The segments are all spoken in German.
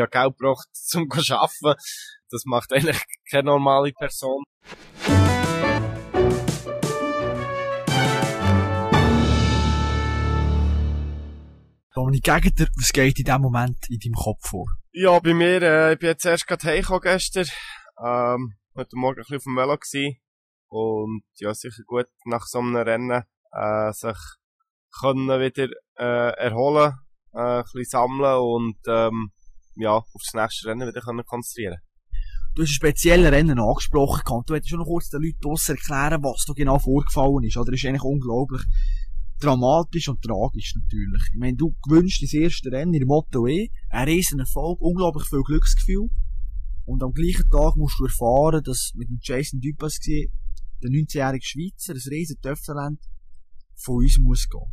habe Geld gebraucht zum zu arbeiten. Das macht eigentlich keine normale Person. Dominik Gegenter, was geht in diesem Moment in deinem Kopf vor? Ja, bei mir, äh, ich bin jetzt erst gerade heimgekommen gestern. Ähm, heute Morgen ein bisschen auf dem Velo gewesen. Und ja, sicher gut nach so einem Rennen, äh, sich können wieder, äh, erholen, äh, ein bisschen sammeln und, ähm, ja, auf das nächste Rennen wieder konzentrieren. Du hast ein spezielles Rennen angesprochen, du hättest schon noch kurz den Leuten draussen erklären, was da genau vorgefallen ist, oder? Das ist eigentlich unglaublich dramatisch und tragisch natürlich. Ich meine, du gewünschst das erste Rennen in Motto E, ein riesen Erfolg, unglaublich viel Glücksgefühl. Und am gleichen Tag musst du erfahren, dass mit dem Jason Dupas der 19-jährige Schweizer, ein riesen Töpferland, von uns muss gehen.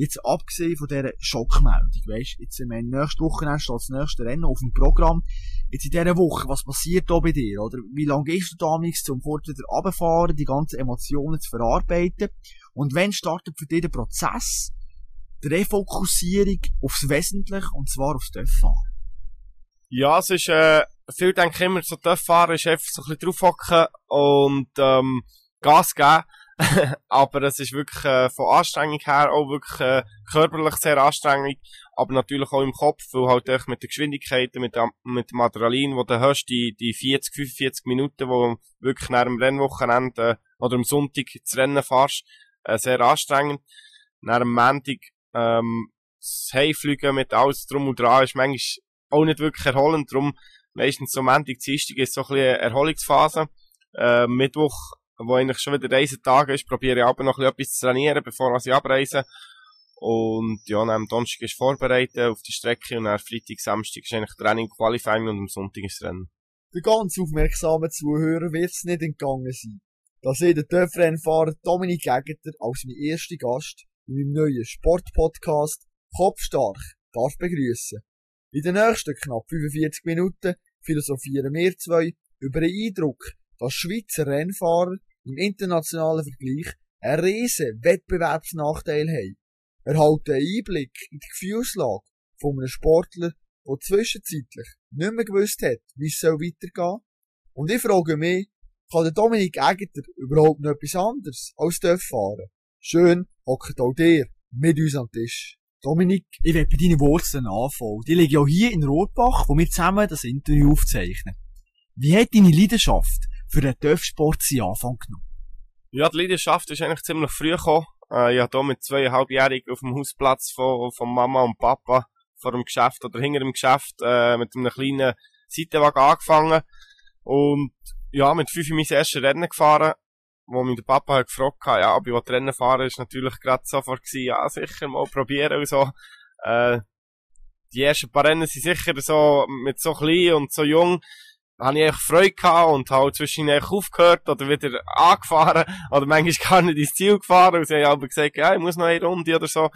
Jetzt abgesehen von dieser Schockmeldung, weisst, jetzt, meine, nächste Woche steht das nächste Rennen auf dem Programm. Jetzt in dieser Woche, was passiert da bei dir, oder? Wie lange gehst du damals zum Vorteil runterfahren, die ganzen Emotionen zu verarbeiten? Und wenn startet für dich der Prozess der Refokussierung aufs Wesentliche, und zwar aufs Töpffahren? Ja, es ist, äh, viel denke ich immer, so Töpffahren ist einfach so ein bisschen draufhocken und, ähm, Gas geben. aber es ist wirklich äh, von Anstrengung her auch wirklich äh, körperlich sehr anstrengend, aber natürlich auch im Kopf, weil halt echt mit der Geschwindigkeit, mit, mit dem Adrenalin, wo du hast, die, die 40, 45 Minuten, wo wirklich nach dem Rennwochenende äh, oder am Sonntag das Rennen fährst, äh, sehr anstrengend. Nach dem Montag, ähm, das Heimfliegen mit alles drum und dran ist manchmal auch nicht wirklich erholend, darum meistens so Montag, Dienstag ist so ein bisschen Erholungsphase. Äh, Mittwoch, wo eigentlich schon wieder Reisetag ist, probiere ich aber noch etwas zu trainieren, bevor ich abreise. Und ja, am Donnerstag ist vorbereitet auf die Strecke und dann Freitag, Samstag ist eigentlich Training, Qualifying und am Sonntag ist Rennen. Für ganz aufmerksame Zuhörer wird es nicht entgangen sein dass ich den TÜV-Rennfahrer Dominik Egger als mein erster Gast in meinem neuen Sportpodcast Kopfstark darf begrüßen. In den nächsten knapp 45 Minuten philosophieren wir zwei über den Eindruck, dass Schweizer Rennfahrer im internationalen Vergleich einen riesen Wettbewerbsnachteil haben. Erhalten einen Einblick in die Gefühlslage von einem Sportler, der zwischenzeitlich nicht mehr gewusst hat, wie es weitergehen soll. Und ich frage mich, kann der Dominik Egger überhaupt noch etwas anderes als Dörf fahren? Schön hockt auch der mit uns am Tisch. Dominik, ich will bei deinen Wurzeln anfangen. Die liegen ja hier in Rotbach, wo wir zusammen das Interview aufzeichnen. Wie hat deine Leidenschaft für den Dörfsport seinen Anfang genommen? Ja, die Leidenschaft ist eigentlich ziemlich früh gekommen. Äh, ich habe hier mit zweieinhalbjährigen auf dem Hausplatz von, von Mama und Papa vor dem Geschäft oder hinter dem Geschäft äh, mit einem kleinen Seitenwagen angefangen. Und ja, mit fünf mein erstes Rennen gefahren, wo mich der Papa hat gefragt hat, ja, ob ich Rennen fahren ist natürlich gerade sofort gewesen, ja, sicher mal probieren und so. Äh, die ersten paar Rennen sind sicher so, mit so klein und so jung, habe ich echt Freude gehabt und habe zwischendurch aufgehört oder wieder angefahren oder manchmal gar nicht ins Ziel gefahren und sie haben aber gesagt, ja, ich muss noch eine Runde oder so.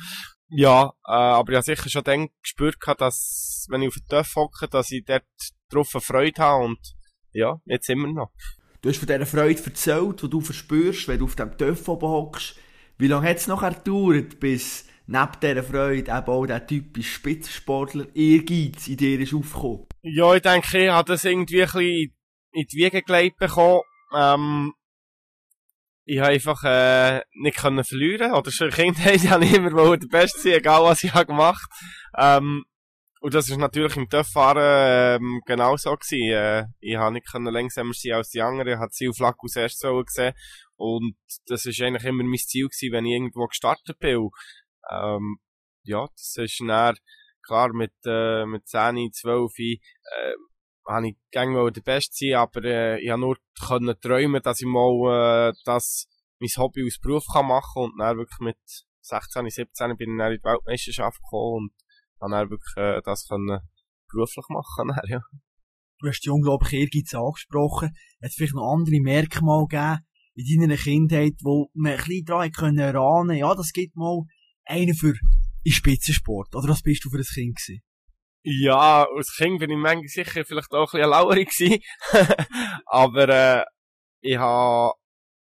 Ja, äh, aber ich habe sicher schon dann gespürt gehabt, dass, wenn ich auf den Töpf hocke, dass ich dort drauf Freude habe und ja, jetzt immer noch. Du hast von dieser Freude erzählt, die du verspürst, wenn du auf dem Töpf oben hockst. Wie lange hat es noch gedauert, bis neben dieser Freude eben auch der typische Spitzensportler Ehrgeiz in dir ist aufgekommen? Ja, ich denke, ich habe das irgendwie ein bisschen in die Wiege gelegt bekommen. Ähm, ich habe einfach äh, nicht können verlieren oder schon in Kindheit habe ich immer der Beste sein, egal was ich habe gemacht. Ähm, und das ist natürlich im Töpffahren ähm, genau so gewesen. Äh, ich habe nicht können langsamer sein als die anderen. Ich habe Zielflagge als erstes gesehen. Und das ist eigentlich immer mein Ziel gewesen, wenn ich irgendwo gestartet bin. Ähm, ja, das ist dann, klar, mit, äh, mit 10, 12, äh, habe ich gerne der Beste sein, aber äh, ich habe nur können träumen, dass ich mal äh, das mein Hobby als Beruf kann machen und dann wirklich mit 16, 17 bin ich dann in die Weltmeisterschaft gekommen und habe dann wirklich äh, das können beruflich machen dann, ja. Du hast die unglaubliche Ehrgeiz angesprochen. Hat es vielleicht noch andere Merkmale gegeben in deiner Kindheit, wo man ein bisschen daran können erahnen, ja, das gibt mal einen für in Spitzensport. Oder was bist du für ein Kind gewesen? Ja, als Kind bin ich manchmal sicher vielleicht auch ein bisschen lauerig gewesen. Aber, äh, ich habe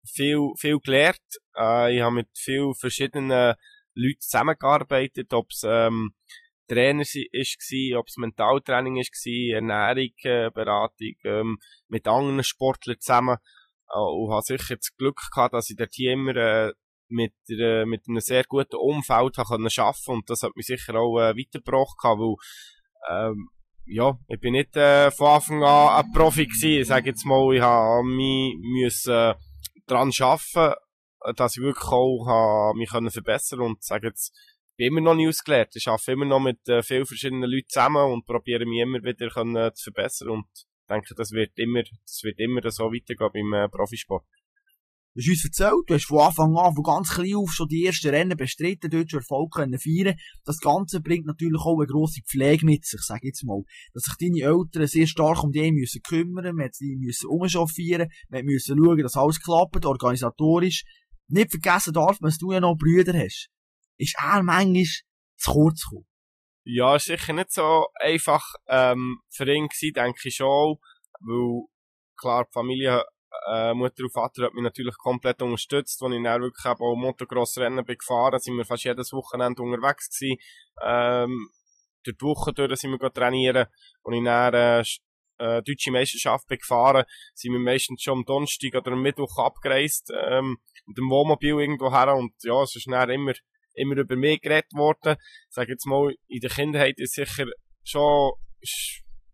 viel, viel gelernt. Äh, ich habe mit vielen verschiedenen Leuten zusammengearbeitet, ob es, ähm, Trainer war, ob es Mentaltraining war, Ernährung, äh, Beratung, ähm, mit anderen Sportlern zusammen. Äh, und habe sicher das Glück gehabt, dass ich dort hier immer äh, mit, äh, mit einem sehr guten Umfeld habe können arbeiten und das hat mich sicher auch äh, weitergebracht, weil ähm, ja, ich bin nicht äh, von Anfang an ein Profi gewesen. Ich sage jetzt mal, ich habe mich müssen äh, dran arbeiten, dass ich wirklich auch habe, mich können verbessern und sage jetzt, bin immer noch nicht ausgelernt. Ich arbeite immer noch mit äh, vielen verschiedenen Leuten zusammen und probiere mich immer wieder können, äh, zu verbessern und denke, das wird immer, das wird immer so weitergehen beim äh, Profisport. Du hast uns erzählt, du hast von Anfang an, von ganz klein auf, schon die ersten Rennen bestritten, dort schon Erfolg können feiern. Das Ganze bringt natürlich auch eine grosse Pflege mit sich, sag jetzt mal. Dass sich deine Eltern sehr stark um dich müssen kümmern, man sie müssen umchauffieren, man müssen schauen, dass alles klappt, organisatorisch. Nicht vergessen darf man, dass du ja noch Brüder hast. Ist er manchmal zu kurz gekommen? Ja, ist sicher nicht so einfach, ähm, für ihn gewesen, denke ich schon, weil, klar, die Familie äh, Mutter und Vater hat mich natürlich komplett unterstützt, als ich dann wirklich auch Motocross-Rennen bin gefahren, sind wir fast jedes Wochenende unterwegs gewesen, ähm, durch die Woche durch sind wir trainieren und ich dann, äh, äh, deutsche Meisterschaft bin gefahren, sind wir meistens schon am Donnerstag oder am Mittwoch abgereist, ähm, mit dem Wohnmobil irgendwo her und ja, es ist dann immer, immer über mich geredet worden. Ich sage jetzt mal, in der Kindheit ist sicher schon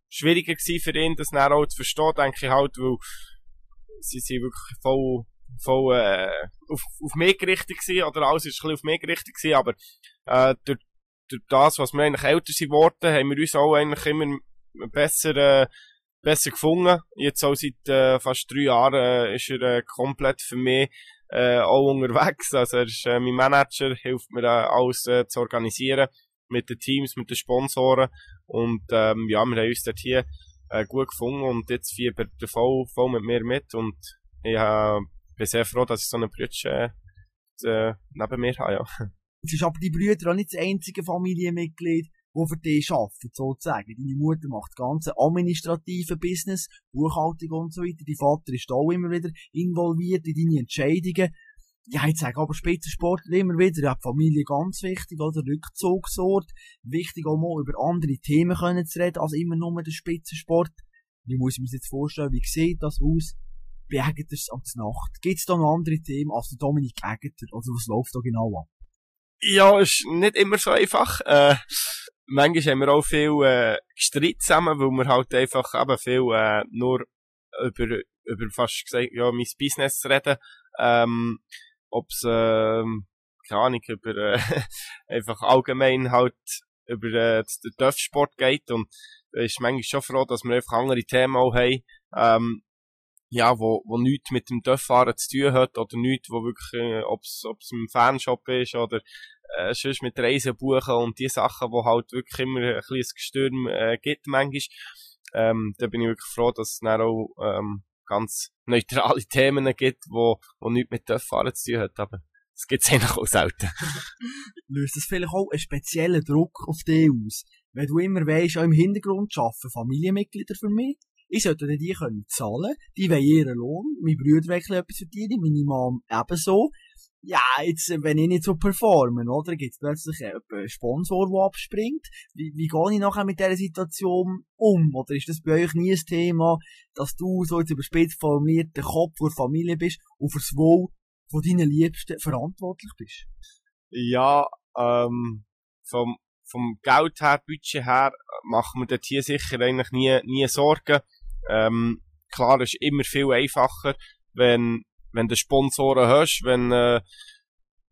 schwieriger gewesen für ihn, das dann auch zu verstehen, denke ich halt, weil sie sind wirklich voll, voll äh, auf, auf mich gerichtet gewesen, oder alles ist ein bisschen auf mich gerichtet gewesen, aber äh, durch, durch das, was wir eigentlich älter sind worden, haben wir uns auch eigentlich immer besser, äh, besser gefunden. Jetzt auch seit äh, fast drei Jahren äh, ist er äh, komplett für mich äh, auch unterwegs. Also er ist äh, mein Manager, hilft mir äh, alles äh, zu organisieren mit den Teams, mit den Sponsoren und ähm, ja, wir haben uns dort hier äh, gut gefunden und jetzt fiebert er voll, voll mit mir mit und ich äh, bin sehr froh, dass ich so einen Brüder äh, neben mir habe, ja. Jetzt ist aber die Brüder auch nicht das einzige Familienmitglied, das für dich arbeitet, sozusagen. Deine Mutter macht das ganze administrative Business, Buchhaltung und so weiter. Dein Vater ist auch immer wieder involviert in deine Entscheidungen ja, ich sage aber Spitzensportler immer wieder, ja, die Familie ganz wichtig, oder? Rückzugsort. Wichtig auch mal über andere Themen können zu reden, als immer nur der Spitzensport. Wie muss ich mir jetzt vorstellen, wie sieht das aus? Bei Ägeters am Nacht. Gibt es da noch andere Themen als der Dominik Ägeter? Also was läuft da genau ab? Ja, ist nicht immer so einfach. Äh, manchmal haben wir auch viel äh, gestritten zusammen, weil wir halt einfach eben viel äh, nur über, über fast gesagt, ja, mein Business reden. Ähm, ob es, ähm, keine Ahnung, über, äh, einfach allgemein halt über äh, den Dörfsport geht und da ist manchmal schon froh, dass wir einfach andere Themen auch haben, ähm, ja, wo, wo nichts mit dem Dörffahren zu tun hat oder nichts, wo wirklich, äh, ob's, ob's im Fanshop ist oder äh, sonst mit Reisen buchen und die Sachen, wo halt wirklich immer ein kleines Gestürm äh, gibt manchmal. Ähm, da bin ich wirklich froh, dass es dann auch ähm, ganz neutrale Themen gibt, wo, wo nichts mit Töpffahren zu tun hat, aber das gibt's eigentlich auch selten. Löst das vielleicht auch einen speziellen Druck auf dich aus? Wenn du immer weisst, auch im Hintergrund arbeiten Familienmitglieder für mich, ich sollte die können zahlen, die wollen ihren Lohn, meine Brüder wollen etwas verdienen, meine Mom ebenso, ja, jetzt, wenn ich nicht so performen, oder? Gibt es plötzlich einen Sponsor, der abspringt? Wie, wie gehe ich nachher mit dieser Situation um? Oder ist das bei euch nie ein Thema, dass du so jetzt überspitzt formuliert der Kopf der Familie bist und fürs Wohl von deinen Liebsten verantwortlich bist? Ja, ähm, vom, vom Geld her, Budget her, machen wir dort hier sicher eigentlich nie, nie Sorgen. Ähm, klar, ist immer viel einfacher, wenn wenn du Sponsoren hast, wenn äh,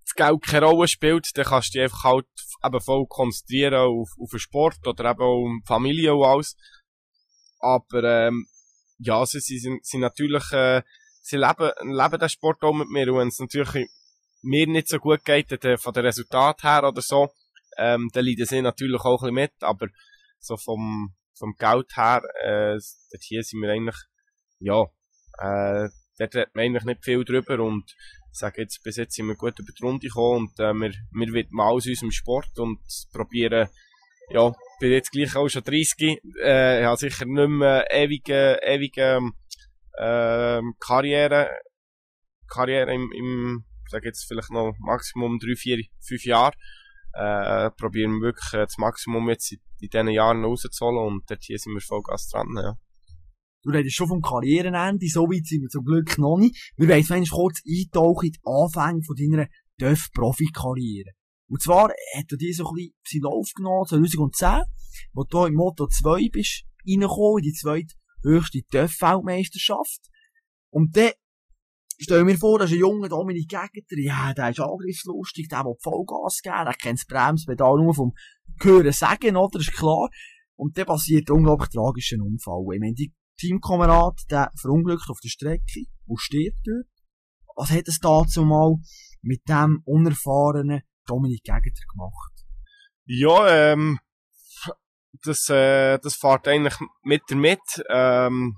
das Geld keine Rolle spielt, dann kannst du dich einfach halt eben voll konzentrieren auf, auf den Sport oder eben auch um Familie und alles. Aber ähm, ja, sie, sie sind, sind natürlich, äh, sie leben, leben den Sport auch mit mir und wenn es natürlich mir nicht so gut geht, dann, von den Resultat her oder so, ähm, dann leiden sie natürlich auch ein bisschen mit, aber so vom, vom Geld her, äh, hier sind wir eigentlich, ja, äh, dort redet man eigentlich nicht viel drüber und sage jetzt, bis jetzt sind wir gut über die Runde gekommen und äh, wir, wir widmen aus unserem Sport und probieren, ja, bin jetzt gleich auch schon 30, äh, ich habe sicher nicht mehr ewige, ewige äh, Karriere, Karriere im, im, sage jetzt vielleicht noch Maximum drei, vier, fünf Jahre, äh, probieren wir wirklich äh, das Maximum jetzt in, in diesen Jahren rauszuholen und dort hier sind wir Vollgas dran, ja. Du redest schon vom Karrierenende, so weit sind wir zum Glück noch nicht. Wir wollen jetzt kurz eintauchen in die Anfänge von deiner Dörf-Profi-Karriere. Und zwar hat er dir so ein bisschen seinen Lauf genommen, 2010, wo du im Moto 2 bist, reingekommen, in die zweite höchste Dörf-Weltmeisterschaft. Und dann stell mir vor, das ist ein junger Dominik Gegenter, ja, der ist angriffslustig, der will Vollgas geben, der kennt das Bremspedal nur vom Hören sagen, oder, ist klar. Und dann passiert ein unglaublich tragischer Unfall. Ich meine, die Teamkamerad, der verunglückt auf der Strecke und stirbt dort. Was hat es dazu mal mit dem unerfahrenen Dominik Gegenter gemacht? Ja, ähm, das, äh, das fährt eigentlich mit damit. Ähm,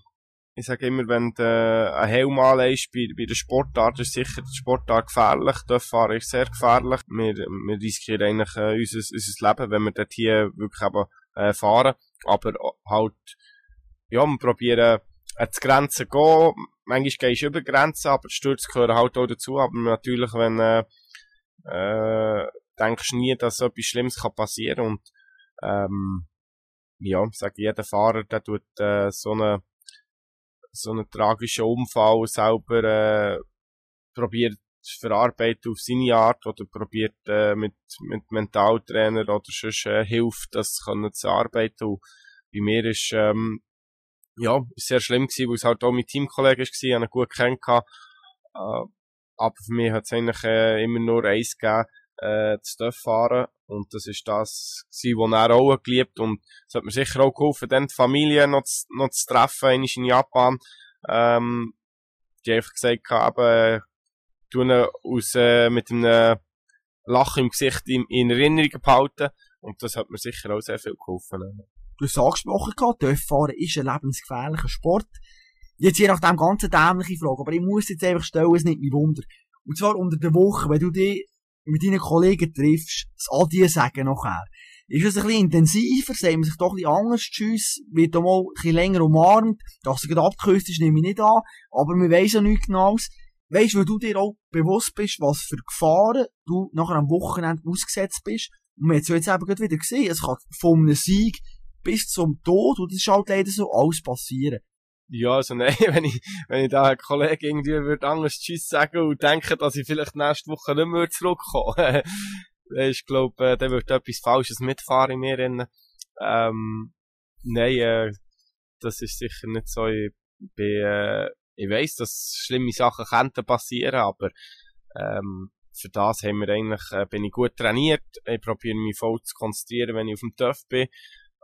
ich sage immer, wenn du äh, ein Helm anlegst bei, bei der Sportart, ist sicher der Sportart gefährlich. Dort fahren ist sehr gefährlich. Wir, wir riskieren eigentlich äh, unser, unser Leben, wenn wir dort hier wirklich eben, äh, fahren. Aber halt, ja, wir probieren äh, die Grenzen zu gehen. Manchmal gehst du über Grenzen, aber Stürze gehören halt auch dazu. Aber natürlich, wenn äh, äh, denkst nie, dass so etwas Schlimmes kann passieren und ähm, ja, sage, jeder Fahrer, der tut äh, so eine so einen tragischen Unfall selber äh, probiert zu verarbeiten auf seine Art oder probiert äh, mit, mit Mentaltrainer oder sonst äh, hilft, das können zu arbeiten. Und bei mir ist ähm, ja ist sehr schlimm gewesen, weil es halt auch mit Teamkollegen war, ich ihn gut kennengelernt. Äh, aber für mich hat es eigentlich äh, immer nur eins gegeben, äh, zu fahren. Und das ist das was er auch geliebt und es hat mir sicher auch geholfen, dann die Familie noch zu, noch zu treffen, in Japan. Ähm, die einfach gesagt haben, eben, tun aus, äh, mit einem Lachen im Gesicht in, in Erinnerung behalten. Und das hat mir sicher auch sehr viel geholfen. Du hast angesprochen, Dörffahren ist ein lebensgefährlicher Sport. Jetzt je nach dem ganzen dämliche Frage, aber ich muss jetzt einfach stellen, es nicht mein Wunder. Und zwar unter der Woche, wenn du dich mit deinen Kollegen triffst, das Adieu sagen nachher. Ist es ein bisschen intensiver, sehen wir sich doch ein bisschen anders, tschüss, wird auch mal ein bisschen länger umarmt, dass er gerade abgeküsst ist, nehme ich nicht an, aber wir weiss ja nichts genaues. Weisst, weil du dir auch bewusst bist, was für Gefahren du nachher am Wochenende ausgesetzt bist. Und wir haben es jetzt eben gerade wieder gesehen, es kann von einem Sieg bis zum Tod, und das ist halt leider so, alles passieren. Ja, also nein, wenn ich, wenn ich da Kollegen irgendwie würde anders Tschüss sagen und denke, dass ich vielleicht nächste Woche nicht mehr zurückkomme, dann ist, glaub, äh, dann wird etwas Falsches mitfahren in mir. Ähm, nein, äh, das ist sicher nicht so. Ich, bin, äh, ich weiss, dass schlimme Sachen könnten passieren, aber, ähm, für das haben wir eigentlich, äh, bin ich gut trainiert. Ich probiere mich voll zu konzentrieren, wenn ich auf dem Töff bin.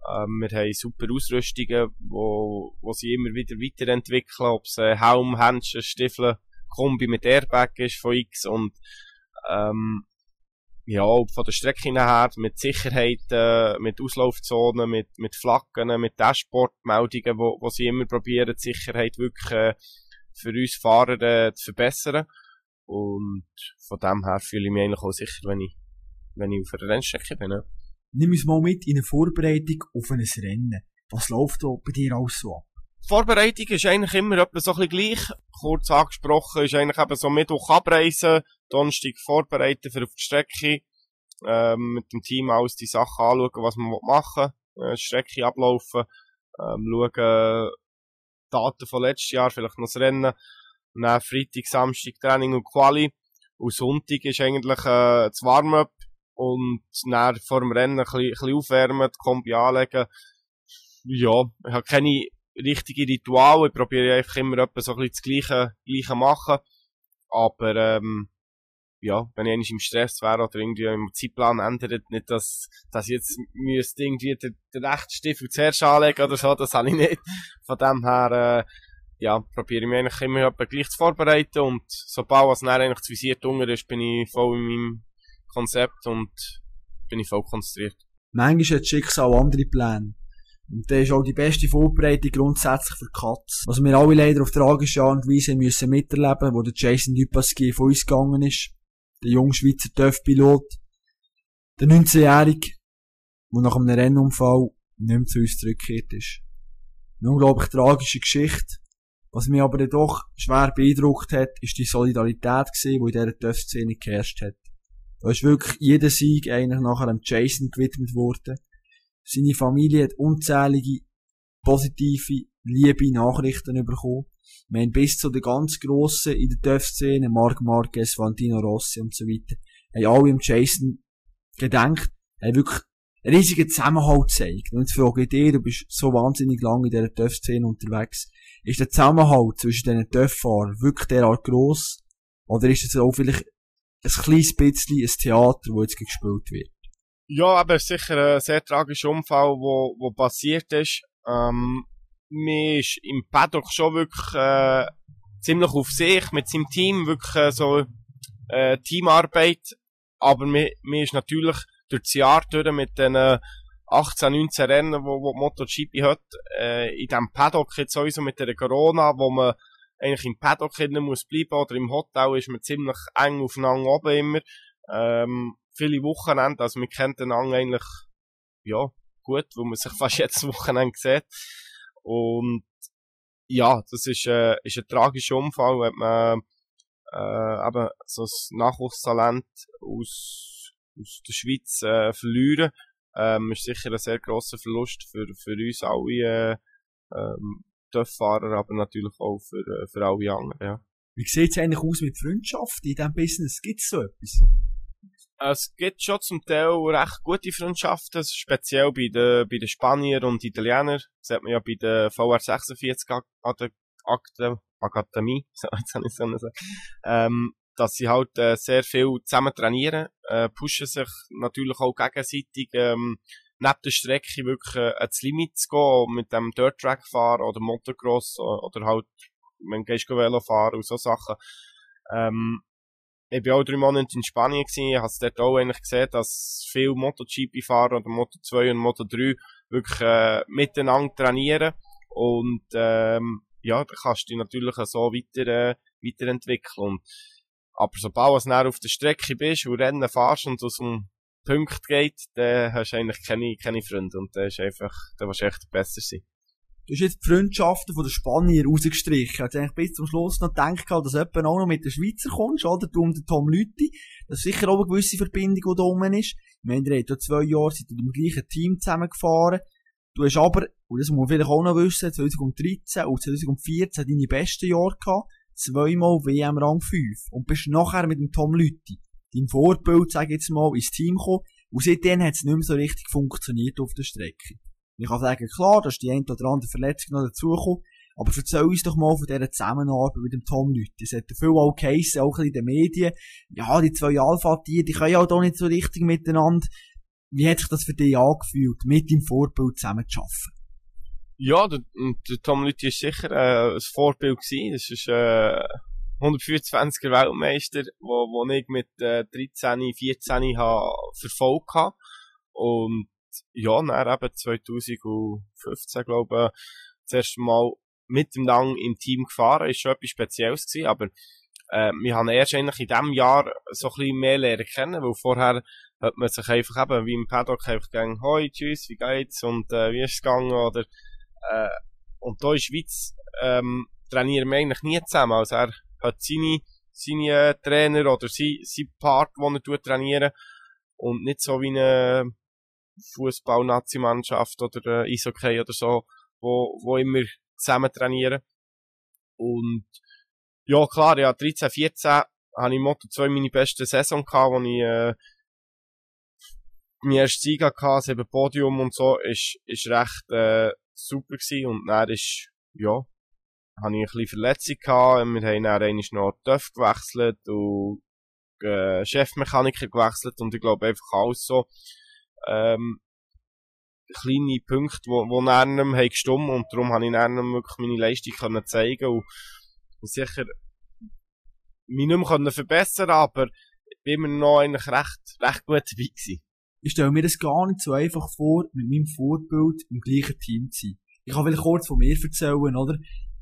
Ähm, wir haben super Ausrüstungen, wo, wo sie immer wieder weiterentwickeln, ob es äh, Helm, Händchen, Stiefel, Kombi mit Airbag ist von X und ähm, ja, von der Strecke her, mit Sicherheit, äh, mit Auslaufzonen, mit, mit Flaggen, mit Dashboard-Meldungen, wo, wo sie immer probieren, die Sicherheit wirklich äh, für uns Fahrer äh, zu verbessern. Und von dem her fühle ich mich eigentlich auch sicher, wenn ich, wenn ich auf einer Rennstrecke bin. Ja. Nimm uns mal mit in eine Vorbereitung auf ein Rennen. Was läuft da bei dir alles so ab? Die Vorbereitung ist eigentlich immer etwa so ein bisschen gleich. Kurz angesprochen ist eigentlich eben so Mittwoch abreisen, Donnerstag vorbereiten für auf die Strecke, ähm, mit dem Team alles die Sachen anschauen, was man machen will, äh, Strecke ablaufen, ähm, schauen, Daten von letztes Jahr, vielleicht noch das Rennen, dann Freitag, Samstag Training und Quali, und Sonntag ist eigentlich äh, das Warm-up, und dann vor dem Rennen ein bisschen, ein bisschen aufwärmen, die Kombi anlegen. Ja, ich habe keine richtige Ritual, ich probiere einfach immer etwas so ein bisschen das Gleiche, Gleiche machen. Aber, ähm, ja, wenn ich eigentlich im Stress wäre oder irgendwie im Zeitplan ändert, nicht, dass, dass ich jetzt müsste irgendwie den, den rechten Stiefel zuerst anlegen oder so, das habe ich nicht. Von dem her, äh, ja, probiere ich mich eigentlich immer gleich zu vorbereiten und sobald es dann eigentlich das Visier ist, bin ich voll in meinem Konzept und bin ich voll konzentriert. Manchmal hat Schicksal andere Pläne. Und das ist auch die beste Vorbereitung grundsätzlich für Katz. Was wir alle leider auf tragische Art und Weise müssen miterleben, wo der Jason Dupasquier von uns gegangen ist. Der junge Schweizer TÜV-Pilot. Der 19-Jährige, der nach einem Rennunfall nicht mehr zu uns zurückgekehrt ist. Eine unglaublich tragische Geschichte. Was mich aber doch schwer beeindruckt hat, ist die Solidarität die in dieser TÜV-Szene geherrscht hat. Da ist wirklich jeder Sieg eigentlich nachher dem Jason gewidmet worden. Seine Familie hat unzählige positive, liebe Nachrichten bekommen. Wir haben bis zu den ganz Grossen in der TÜV-Szene, Marc Marquez, Valentino Rossi und so weiter, haben alle im Jason gedenkt, haben wirklich riesigen Zusammenhalt gezeigt. Und jetzt frage ich dich, du bist so wahnsinnig lange in dieser TÜV-Szene unterwegs. Ist der Zusammenhalt zwischen diesen TÜV-Fahrern wirklich derart gross? Oder ist es auch vielleicht ein kleines bisschen ein Theater, das jetzt gespielt wird? Ja, aber sicher ein sehr tragischer Unfall, wo, wo passiert ist. Ähm, mir ist im Paddock schon wirklich äh, ziemlich auf sich mit seinem Team, wirklich äh, so äh, Teamarbeit. Aber mir, mir ist natürlich durch das Jahr durch mit den 18, 19 Rennen, wo, wo MotoGP hat, äh, in diesem Paddock jetzt sowieso mit der Corona, wo man eigentlich im Paddock hinten muss bleiben oder im Hotel ist man ziemlich eng aufeinander oben immer. Ähm, viele Wochenende, also man kennt den eigentlich, ja, gut, wo man sich fast jedes Wochenende sieht. Und ja, das ist, äh, ist ein tragischer Unfall, wenn man äh, eben so ein Nachwuchstalent aus, aus der Schweiz äh, verlieren. Ähm, ist sicher ein sehr grosser Verlust für, für uns alle äh, ähm, Fahrer, aber natürlich auch für, äh, für alle anderen. Ja. Wie sieht es eigentlich aus mit Freundschaft in diesem Business? Gibt es so etwas? Es gibt schon zum Teil recht gute Freundschaften, speziell bei den, bei den Spaniern und Italienern. Das sieht man ja bei der VR46 Akademie, jetzt habe ich so sagen, ähm, dass sie halt äh, sehr viel zusammen trainieren, äh, pushen sich natürlich auch gegenseitig, ähm, neben der Strecke wirklich äh, ans Limit zu gehen, mit dem Dirt Track fahren oder Motocross oder halt, wenn du Velo fahren und so Sachen. Ähm, ich bin auch drei Monate in Spanien gewesen, ich habe es dort auch eigentlich gesehen, dass viele MotoGP-Fahrer oder Moto2 und Moto3 wirklich äh, miteinander trainieren und ähm, ja, da kannst du dich natürlich so weiter, äh, weiterentwickeln. Und, aber sobald du auf der Strecke bist und Rennen fährst und aus dem Punkt geht, dann hast du eigentlich keine, keine Freunde und dann ist einfach, dann willst du echt besser sein. Du hast jetzt die Freundschaften von den Spanier rausgestrichen. Ich hätte eigentlich bis zum Schluss noch gedacht, dass du auch noch mit den Schweizer kommst, oder? Du und der Tom Lütti. Das ist sicher auch eine gewisse Verbindung, die da oben ist. Ich meine, ihr habt zwei Jahre seid im gleichen Team zusammengefahren. Du hast aber, und das muss man vielleicht auch noch wissen, 2013 und 2014 deine besten Jahre gehabt. Zweimal WM Rang 5. Und bist nachher mit dem Tom Lütti, dein Vorbild, sag ich jetzt mal, ins Team gekommen. Und seitdem hat es nicht mehr so richtig funktioniert auf der Strecke. Ich kann sagen, klar, da ist die eine oder andere Verletzung noch dazugekommen, aber erzähl uns doch mal von dieser Zusammenarbeit mit dem Tom Lüthi. Es hat viel auch geheissen, auch in den Medien. Ja, die zwei Alpha-Tiere, die können ja auch da nicht so richtig miteinander. Wie hat sich das für dich angefühlt, mit deinem Vorbild zusammen zu arbeiten? Ja, der, der Tom Lüthi ist sicher äh, ein Vorbild gewesen. Das ist äh, 125er Weltmeister, wo, wo ich mit äh, 13, 14 ha verfolgt habe. Und ja, dann eben 2015, glaube ich, das erste Mal mit dem Lang im Team gefahren, ist schon etwas Spezielles gewesen, aber äh, wir haben erst eigentlich in diesem Jahr so ein bisschen mehr lernen kennen, weil vorher hat man sich einfach eben wie im Paddock einfach gegangen, hoi, tschüss, wie geht's? und äh, wie ist es gegangen? oder äh, und da in Schweiz ähm, trainieren wir eigentlich nie zusammen, also er hat seine, seine Trainer oder sein, sein Part, den er trainieren und nicht so wie eine Fußball-Nazi-Mannschaft oder äh, Eishockey oder so, wo, wo immer zusammen trainieren. Und ja, klar, ja, 13, 14 habe ich Motto 2 meine beste Saison gehabt, wo ich äh, mein erstes Sieg hatte, sieben Podium und so, ist, ist recht äh, super gewesen. Und dann ist, ja, habe ich ein bisschen Verletzung gehabt. Wir haben dann einmal noch TÜV gewechselt und äh, Chefmechaniker gewechselt und ich glaube einfach alles so ähm, kleine Punkte, wo, wo einem haben gestummt und darum habe ich einem wirklich meine Leistung können zeigen und, und sicher mich nicht mehr können verbessern, aber ich bin immer noch eigentlich recht, recht gut dabei gewesen. Ich stelle mir das gar nicht so einfach vor, mit meinem Vorbild im gleichen Team zu sein. Ich kann vielleicht kurz von mir erzählen, oder?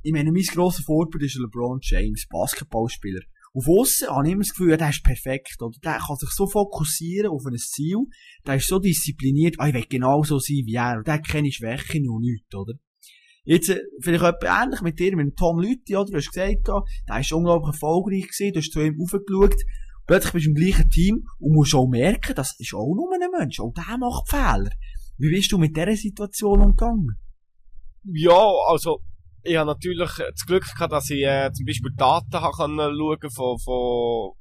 Ich meine, mein grosser Vorbild ist LeBron James, Basketballspieler. Auf aussen habe ich immer das Gefühl, ja, der ist perfekt, oder? Der kann sich so fokussieren auf ein Ziel, der ist so diszipliniert, ah, ich will genau so sein wie er, und der hat keine Schwäche noch nichts, oder? Jetzt, äh, vielleicht etwas ähnlich mit dir, mit Tom Lüthi, oder? Du hast gesagt, der ist unglaublich erfolgreich gewesen, du hast zu ihm aufgeschaut, Plötzlich bist du im gleichen Team und musst auch merken, das ist auch nur ein Mensch, auch der macht Fehler. Wie bist du mit dieser Situation umgegangen? Ja, also, ich habe natürlich das Glück gehabt, dass ich äh, zum Beispiel Daten habe können schauen von, von,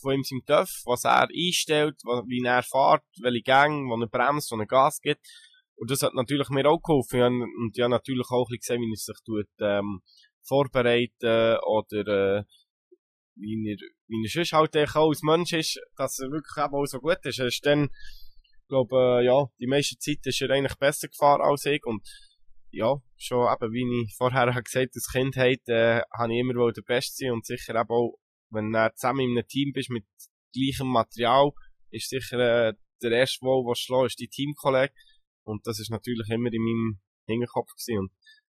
von ihm seinem TÜV, was er einstellt, wie er fährt, welche Gänge, wo er bremst, wo er Gas gibt. Und das hat natürlich mir auch geholfen. Und ich habe natürlich auch ein bisschen gesehen, wie er sich tut, ähm, vorbereiten oder äh, wie er, wie er sonst halt auch als Mensch ist, dass er wirklich auch so gut ist. Er ist dann, glaube äh, ja, die meiste Zeit ist er eigentlich besser gefahren als ich und ja, schon eben, wie ich vorher habe gesagt als Kindheit, äh, habe ich immer wohl der Beste sein und sicher eben auch, wenn du zusammen in einem Team bist mit gleichem Material, ist sicher äh, der erste Wohl, was schlägt, ist dein Teamkollege. Und das ist natürlich immer in meinem Hinterkopf gewesen. Und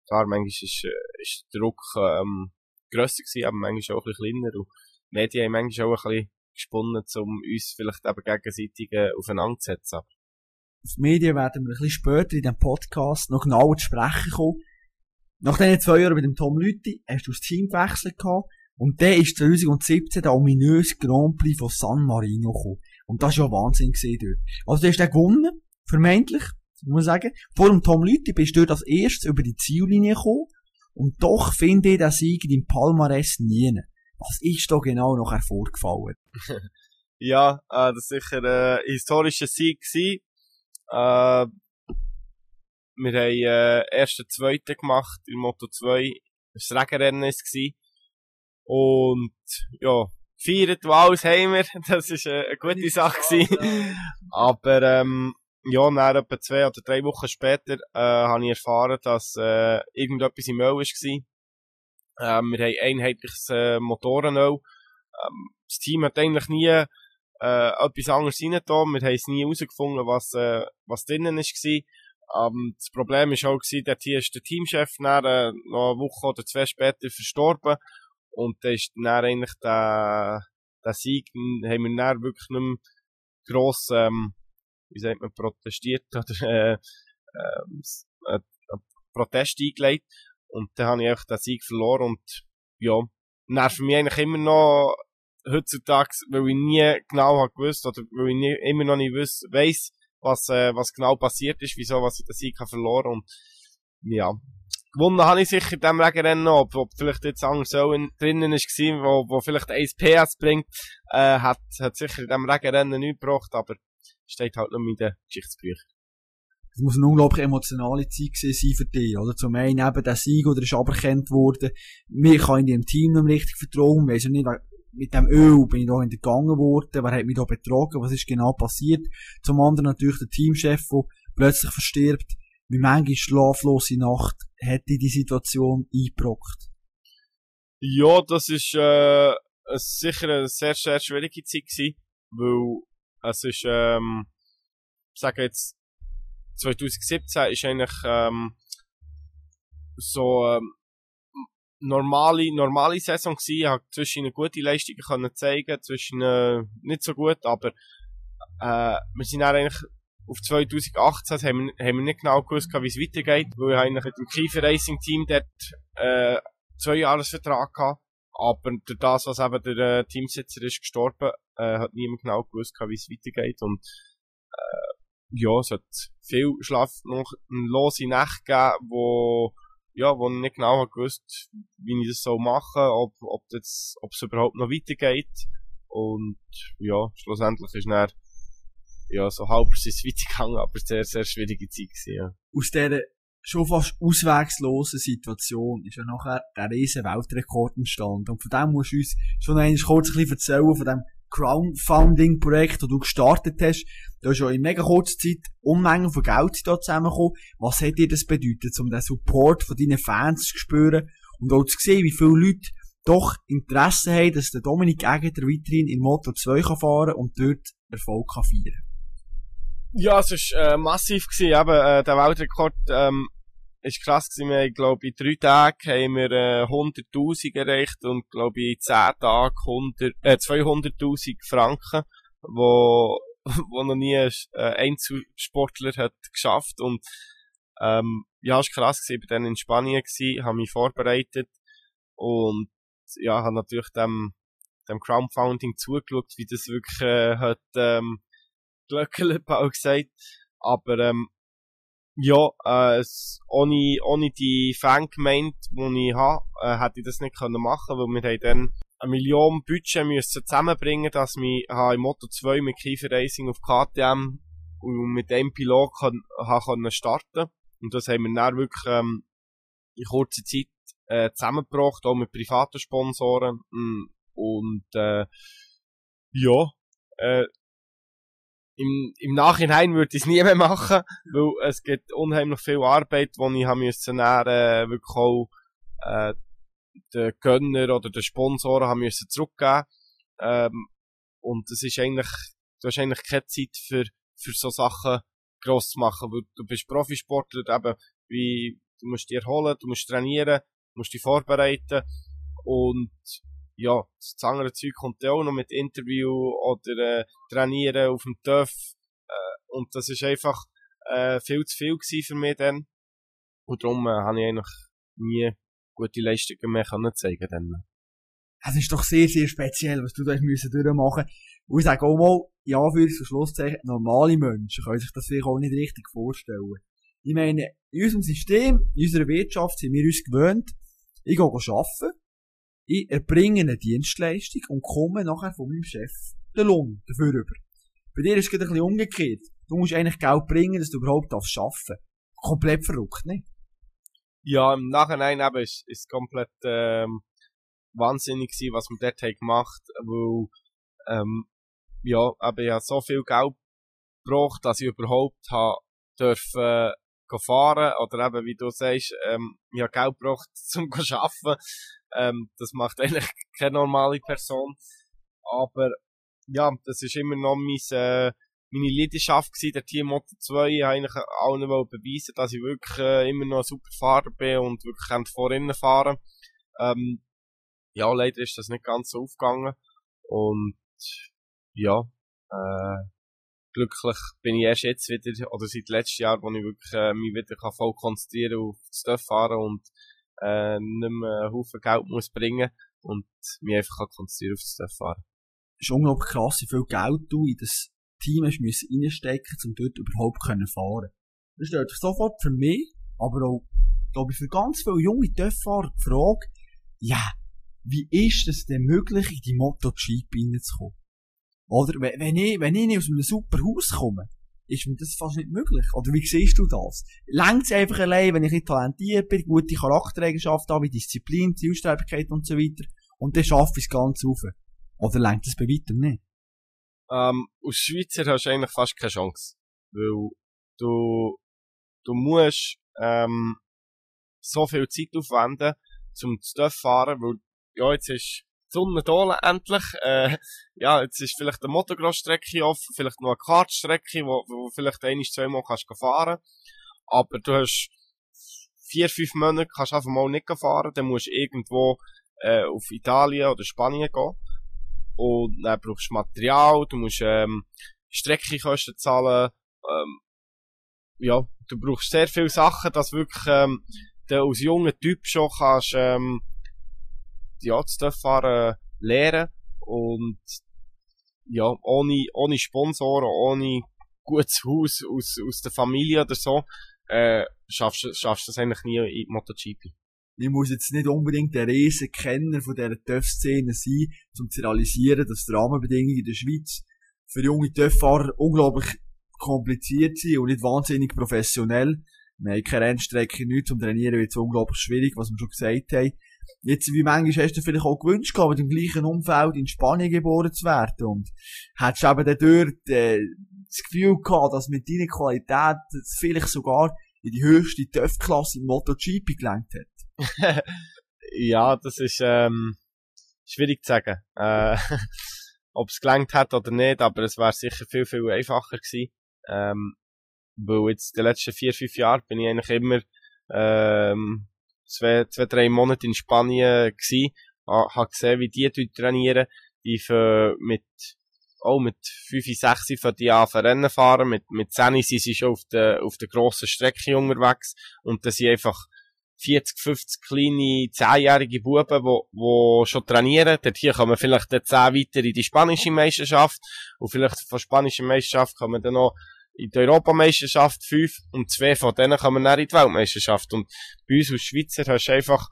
klar, manchmal ist, äh, ist der Druck ähm, grösser gewesen, aber manchmal auch ein bisschen kleiner. Und die Medien haben manchmal auch ein bisschen gesponnen, um uns vielleicht eben gegenseitig äh, aufeinander zu setzen. Auf die Medien werden wir ein bisschen später in diesem Podcast noch genauer zu sprechen kommen. Nach diesen zwei Jahren mit dem Tom Lüthi hast du das Team gewechselt gehabt und dann ist 2017 der ominöse Grand Prix von San Marino gekommen. Und das war ja Wahnsinn gewesen dort. Also du hast den gewonnen, vermeintlich, muss ich sagen. Vor dem Tom Lüthi bist du dort als erstes über die Ziellinie gekommen und doch finde ich den Sieg im Palmares nie. Was ist da genau noch hervorgefallen? ja, äh, das war sicher äh, ein historischer Sieg. Gewesen. Äh, wir haben äh, ersten, zweiten gemacht in Moto 2. Das Regenrennen war es. Und ja, gefeiert, alles haben wir. Das war äh, eine gute Sache. Gewesen. Aber ähm, ja, dann etwa zwei oder drei Wochen später äh, habe ich erfahren, dass äh, irgendetwas im Öl war. Ähm, wir haben einheitliches äh, Motorenöl. Ähm, das Team hat eigentlich nie äh, etwas anderes reingetan. Wir haben es nie herausgefunden, was, äh, was drinnen war. Ähm, das Problem war auch, gewesen, dort hier ist der Teamchef dann, äh, noch eine Woche oder zwei später verstorben. Und da ist dann eigentlich der, der Sieg, haben wir dann wirklich nicht mehr gross, ähm, wie sagt man, protestiert oder äh, äh, äh, Protest eingelegt. Und dann habe ich einfach den Sieg verloren und ja, nervt mich eigentlich immer noch heutzutage, weil ich nie genau habe gewusst oder weil ich nie, immer noch nicht wiss, weiss, was, äh, was genau passiert ist, wieso, was ich den Sieg habe verloren und ja. Gewonnen habe ich sicher in diesem Regenrennen ob, ob vielleicht jetzt anders so in, drinnen ist gewesen, wo, wo vielleicht 1 PS bringt, äh, hat, hat sicher in diesem Regenrennen nichts gebracht, aber steht halt noch in den Geschichtsbüchern. Es muss eine unglaublich emotionale Zeit sein für dich, oder? Zum einen eben der Sieg, oder ist aberkannt worden. Mir kann in dem Team nicht richtig vertrauen. Weiss nicht, mit dem Öl bin ich da hintergangen worden. Wer hat mich da betrogen? Was ist genau passiert? Zum anderen natürlich der Teamchef, der plötzlich verstirbt. Wie manche schlaflose Nacht hätte die Situation eingebrockt. Ja, das ist, äh, sicher eine sehr, sehr schwierige Zeit gewesen, weil es ist, ähm, ich sage jetzt, 2017 ist eigentlich ähm, so ähm, normale normale Saison gewesen. Ich habe zwischen gute Leistung können zeigen, zwischen äh, nicht so gut, aber äh, wir sind dann eigentlich auf 2018 haben wir, haben wir nicht genau gewusst, wie es weitergeht, weil ich eigentlich mit dem Kiefer Racing Team dort äh, zwei Jahresvertrag hatte. Aber durch das, was eben der äh, Teamsitzer ist gestorben, äh, hat niemand genau gewusst, wie es weitergeht. Und äh, ja, es hat viel Schlaf noch eine lose Nacht gegeben, wo, ja, wo ich nicht genau gewusst, wie ich das so machen, ob, ob das, ob es überhaupt noch weitergeht. Und, ja, schlussendlich ist dann, ja, so halb ist es weitergegangen, aber sehr, sehr schwierige Zeit gewesen, ja. Aus dieser schon fast auswegslosen Situation ist ja nachher der riesen Weltrekord entstanden. Und von dem musst du uns schon einmal kurz ein bisschen erzählen, von dem Crowdfunding-Projekt, das du gestartet hast. Da ist ja in mega kurzer Zeit Unmengen von Geld da zusammengekommen. Was hat dir das bedeutet, um den Support von deinen Fans zu spüren und auch zu sehen, wie viele Leute doch Interesse haben, dass der Dominik Egger weiterhin in Moto 2 kann fahren und dort Erfolg kann feiern Ja, es war äh, massiv. Gewesen. Eben, äh, der Weltrekord ähm, ist krass gewesen. Wir haben, glaube in drei Tagen haben wir äh, 100'000 erreicht und, glaube in zehn Tagen 100, äh, 200'000 Franken, wo, wo noch nie ein äh, Einzelsportler hat geschafft und ähm, ja, war krass gewesen. Ich war dann in Spanien gewesen, habe mich vorbereitet und ja, habe natürlich dem dem Crowdfunding zugeschaut, wie das wirklich äh, hat ähm, Glöckelerbau gesagt. Aber ähm, ja, äh, es, ohne, ohne die Fangemeinde, die ich habe, äh, hätte ich das nicht können machen weil wir haben dann eine Million Budget müssen zusammenbringen, dass wir im Moto 2 mit Kiefer Racing auf KTM und mit dem Pilot kann, können starten Und das haben wir dann wirklich ähm, in kurzer Zeit äh, zusammengebracht, auch mit privaten Sponsoren. Mm, und äh, ja, äh, im, im Nachhinein würde ich es nie mehr machen, weil es gibt unheimlich viel Arbeit, die ich haben müssen dann, äh, wirklich auch äh, den Gönner oder den Sponsoren haben müssen zurückgeben. Ähm, und es ist eigentlich, du hast eigentlich keine Zeit für, für so Sachen gross zu machen, weil du bist Profisportler, eben, wie, du musst dich erholen, du musst trainieren, du musst dich vorbereiten und ja, das andere Zeug kommt ja auch noch mit Interview oder äh, Trainieren auf dem TÜV äh, und das ist einfach äh, viel zu viel gewesen für mich dann und darum äh, habe ich eigentlich nie gute Leistungen mehr können zeigen dann. Es ist doch sehr, sehr speziell, was du da müssen durchmachen Und ich sage auch mal, ja, für das Schlusszeichen, normale Menschen können sich das vielleicht auch nicht richtig vorstellen. Ich meine, in unserem System, in unserer Wirtschaft sind wir uns gewöhnt, ich gehe arbeiten, ich erbringe eine Dienstleistung und komme nachher von meinem Chef den Lohn dafür über. Bei dir ist es ein umgekehrt. Du musst eigentlich Geld bringen, dass du überhaupt arbeiten darfst. Komplett verrückt, ne? Ja, im Nachhinein eben ist, ist komplett ähm, wahnsinnig gewesen, was man dort gemacht, weil ähm, ja, eben ich habe so viel Geld gebraucht, dass ich überhaupt habe dürfen fahren oder eben, wie du sagst, ähm, ich habe Geld gebraucht zum arbeiten. Ähm, das macht eigentlich keine normale Person. Aber ja, das ist immer noch mein, äh, meine Leidenschaft gewesen, der Team Moto 2. Ich eigentlich allen beweisen, dass ich wirklich äh, immer noch ein super Fahrer bin und wirklich vorne fahren ähm, Ja, leider ist das nicht ganz so aufgegangen. Und ja, äh, glücklich bin ich erst jetzt wieder, oder seit letztem Jahr, wo ich wirklich äh, mich wieder kann voll konzentrieren auf das Stuff fahren und äh, nicht mehr einen Haufen Geld muss bringen und mich einfach kann konzentrieren auf das Stuff fahren. Es ist unglaublich krass, wie viel Geld du in das Team hast müssen reinstecken, um dort überhaupt können fahren Das stellt sich sofort für mich, aber auch, glaube ich, für ganz viele junge Töpffahrer die Frage, ja, wie ist es denn möglich, in die MotoGP reinzukommen? Oder wenn ich, wenn ich nicht aus einem super Haus komme, ist mir das fast nicht möglich. Oder wie siehst du das? Längt es einfach allein, wenn ich nicht talentiert bin, gute Charaktereigenschaften habe, wie Disziplin, Zielstrebigkeit und so weiter, und dann schaffe ich es ganz auf. Oder längt es bei weitem nicht? Ähm, als Schweizer hast du eigentlich fast keine Chance. Weil du, du musst, ähm, so viel Zeit aufwenden, zum zu fahren, weil, ja, jetzt ist Sonne da endlich. Äh, ja, jetzt ist vielleicht eine Motocross-Strecke offen, vielleicht noch eine Kartstrecke, wo, wo vielleicht ein, zweimal kannst fahren. Aber du hast vier, fünf Monate kannst einfach mal nicht fahren, dann musst du irgendwo äh, auf Italien oder Spanien gehen. Und dann brauchst du Material, du musst ähm, Streckenkosten zahlen. Ähm, ja, du brauchst sehr viele Sachen, dass wirklich ähm, du als junger Typ schon kannst ähm, ja, zu fahren lernen und ja, ohne, ohne Sponsoren, ohne gutes Haus aus, aus der Familie oder so, äh, schaffst du das eigentlich nie in MotoGP. Ich muss jetzt nicht unbedingt der riesen Kenner von dieser TÜV-Szene sein, um zu realisieren, dass die Rahmenbedingungen in der Schweiz für junge TÜV-Fahrer unglaublich kompliziert sind und nicht wahnsinnig professionell. Wir haben keine Rennstrecke, nichts zum Trainieren wird es unglaublich schwierig, was wir schon gesagt haben. Jetzt, wie manchmal hast du vielleicht auch gewünscht, mit dem gleichen Umfeld in Spanien geboren zu werden und hättest eben dann dort, äh, das Gefühl gehabt, dass mit deiner Qualität vielleicht sogar in die höchste TÜV-Klasse im MotoGP gelangt hat. ja, das ist, ähm, schwierig zu sagen. Äh, ob es gelangt hat oder nicht, aber es wäre sicher viel, viel einfacher gewesen. Ähm, weil jetzt die letzten vier, fünf Jahre bin ich eigentlich immer, ähm, zwei, zwei, drei Monate in Spanien gsi, habe gesehen, wie die dort trainieren, die für, mit, auch mit 5, 6 von die an Rennen fahren, mit, mit 10 sind sie schon auf der, auf der grossen Strecke unterwegs, und das sind einfach, 40, 50 kleine, 10-jährige Buben, wo, wo schon trainieren. Dort hier kommen vielleicht dann 10 weiter in die spanische Meisterschaft. Und vielleicht von der spanischen Meisterschaft kommen dann noch in die Europameisterschaft 5 und zwei von denen kommen dann in die Weltmeisterschaft. Und bei uns als Schweizer hast du einfach,